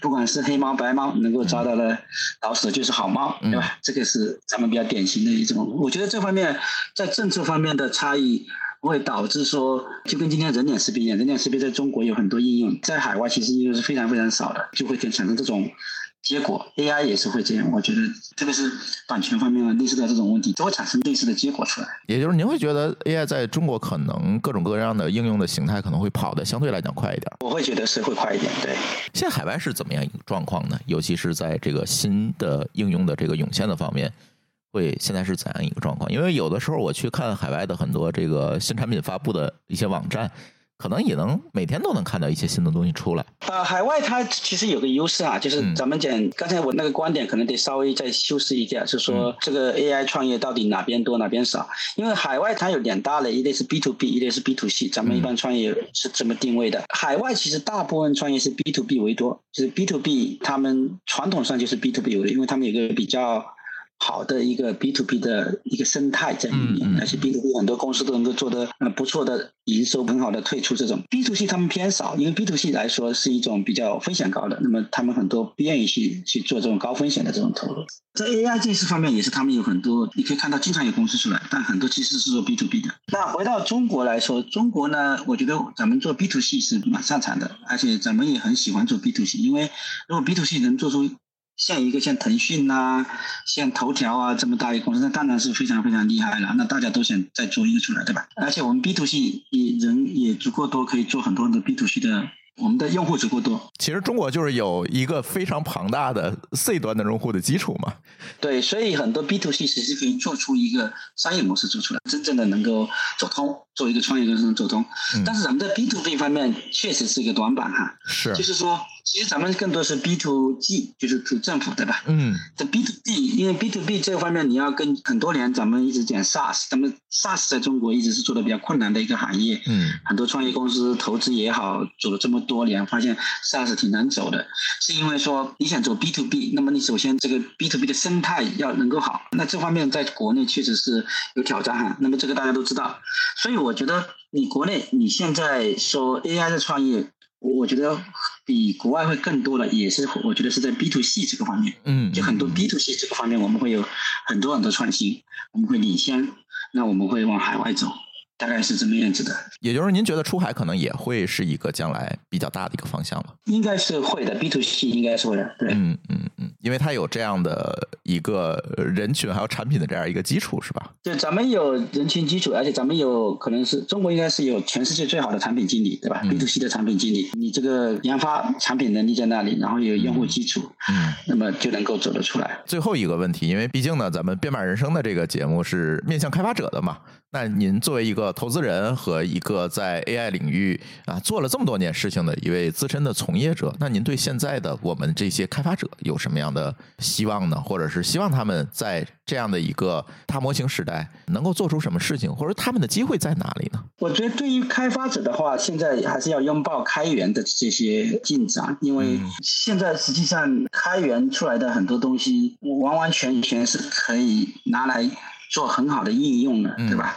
不管是黑猫白猫，能够抓到的老鼠就是好猫，对吧？这个是咱们比较典型的一种。我觉得这方面在政策方面的差异，会导致说，就跟今天人脸识别一样，人脸识别在中国有很多应用，在海外其实应用是非常非常少的，就会产生这种。结果 AI 也是会这样，我觉得特别是版权方面啊，类似的这种问题都会产生类似的结果出来。也就是您会觉得 AI 在中国可能各种各样的应用的形态可能会跑得相对来讲快一点。我会觉得是会快一点，对。现在海外是怎么样一个状况呢？尤其是在这个新的应用的这个涌现的方面，会现在是怎样一个状况？因为有的时候我去看海外的很多这个新产品发布的一些网站。可能也能每天都能看到一些新的东西出来。啊，海外它其实有个优势啊，就是咱们讲刚才我那个观点可能得稍微再修饰一下，是说这个 AI 创业到底哪边多哪边少？因为海外它有两大类，一类是 B to B，一类是 B to C。咱们一般创业是这么定位的。海外其实大部分创业是 B to B 为多，就是 B to B，他们传统上就是 B to B 为多，因为他们有个比较。好的一个 B to B 的一个生态在里面，而且 B to B 很多公司都能够做的呃不错的营收，很好的退出这种 B to C 他们偏少，因为 B to C 来说是一种比较风险高的，那么他们很多不愿意去去做这种高风险的这种投入。在 AI 这事方面也是他们有很多，你可以看到经常有公司出来，但很多其实是做 B to B 的。那回到中国来说，中国呢，我觉得咱们做 B to C 是蛮擅长的，而且咱们也很喜欢做 B to C，因为如果 B to C 能做出。像一个像腾讯呐，像头条啊这么大一个公司，那当然是非常非常厉害了。那大家都想再做一个出来，对吧？而且我们 B to C 也人也足够多，可以做很多的 B to C 的。我们的用户足够多，其实中国就是有一个非常庞大的 C 端的用户的基础嘛。对，所以很多 B to C 其实可以做出一个商业模式做出来，真正的能够走通，做一个创业过程中走通。但是咱们在 B to B 方面确实是一个短板哈。是。就是说，其实咱们更多是 B to G，就是 to 政府，对吧？嗯。这 B to B，因为 B to B 这个方面你要跟很多年，咱们一直讲 SaaS，咱们 SaaS 在中国一直是做的比较困难的一个行业。嗯。很多创业公司投资也好，走了这么。多年发现 SaaS 挺难走的，是因为说你想走 B to B，那么你首先这个 B to B 的生态要能够好，那这方面在国内确实是有挑战哈。那么这个大家都知道，所以我觉得你国内你现在说 AI 的创业，我觉得比国外会更多的，也是我觉得是在 B to C 这个方面，嗯，就很多 B to C 这个方面我们会有很多很多创新，我们会领先。那我们会往海外走。大概是这么样子的，也就是您觉得出海可能也会是一个将来比较大的一个方向了？应该是会的，B to C 应该是会的，对，嗯嗯嗯，因为它有这样的一个人群还有产品的这样一个基础，是吧？对，咱们有人群基础，而且咱们有可能是中国应该是有全世界最好的产品经理，对吧？B to C 的产品经理，你这个研发产品能力在那里，然后有用户基础，嗯，那么就能够走得出来。最后一个问题，因为毕竟呢，咱们编码人生的这个节目是面向开发者的嘛。那您作为一个投资人和一个在 AI 领域啊做了这么多年事情的一位资深的从业者，那您对现在的我们这些开发者有什么样的希望呢？或者是希望他们在这样的一个大模型时代能够做出什么事情，或者他们的机会在哪里呢？我觉得对于开发者的话，现在还是要拥抱开源的这些进展，因为现在实际上开源出来的很多东西，完完全全是可以拿来。做很好的应用的，对吧？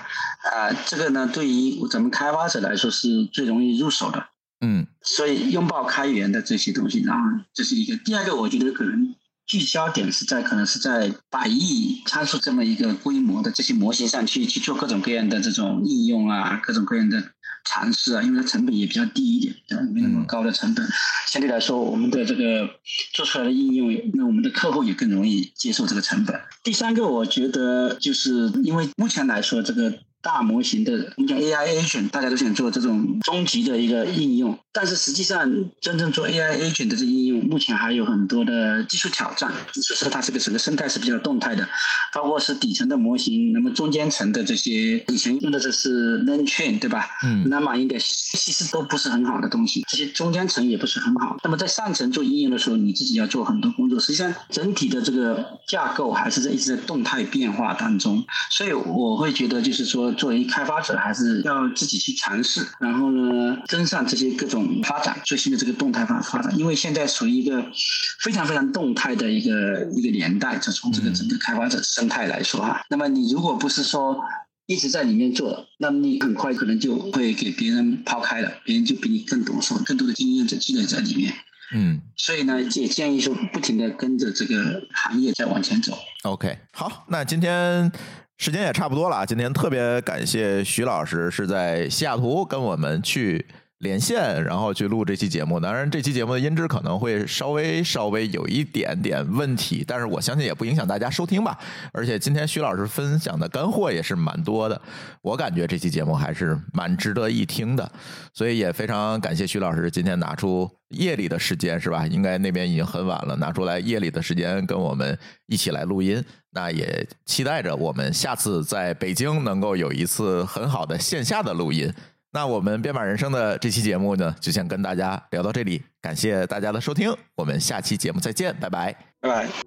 啊，这个呢，对于咱们开发者来说是最容易入手的。嗯，所以拥抱开源的这些东西，然后这是一个。第二个，我觉得可能聚焦点是在可能是在百亿参数这么一个规模的这些模型上去去做各种各样的这种应用啊，各种各样的。尝试啊，因为它成本也比较低一点，没那么高的成本，相对来说，我们的这个做出来的应用，那我们的客户也更容易接受这个成本。第三个，我觉得就是因为目前来说，这个。大模型的，我们讲 AI agent，大家都想做这种终极的一个应用，但是实际上真正做 AI agent 的这应用，目前还有很多的技术挑战。所以说，它这个整个生态是比较动态的，包括是底层的模型，那么中间层的这些以前用的这是 learn chain，对吧？嗯，那么应该其实都不是很好的东西，这些中间层也不是很好。那么在上层做应用的时候，你自己要做很多工作。实际上，整体的这个架构还是在一直在动态变化当中，所以我会觉得就是说。作为开发者，还是要自己去尝试，然后呢，跟上这些各种发展，最新的这个动态发发展。因为现在属于一个非常非常动态的一个一个年代，就从这个整个开发者生态来说哈。那么你如果不是说一直在里面做，那么你很快可能就会给别人抛开了，别人就比你更懂，说更多的经验者积累在里面。嗯，所以呢，也建议说不停的跟着这个行业在往前走。OK，好，那今天。时间也差不多了，今天特别感谢徐老师是在西雅图跟我们去。连线，然后去录这期节目。当然，这期节目的音质可能会稍微稍微有一点点问题，但是我相信也不影响大家收听吧。而且今天徐老师分享的干货也是蛮多的，我感觉这期节目还是蛮值得一听的。所以也非常感谢徐老师今天拿出夜里的时间，是吧？应该那边已经很晚了，拿出来夜里的时间跟我们一起来录音。那也期待着我们下次在北京能够有一次很好的线下的录音。那我们编码人生的这期节目呢，就先跟大家聊到这里，感谢大家的收听，我们下期节目再见，拜拜，拜拜。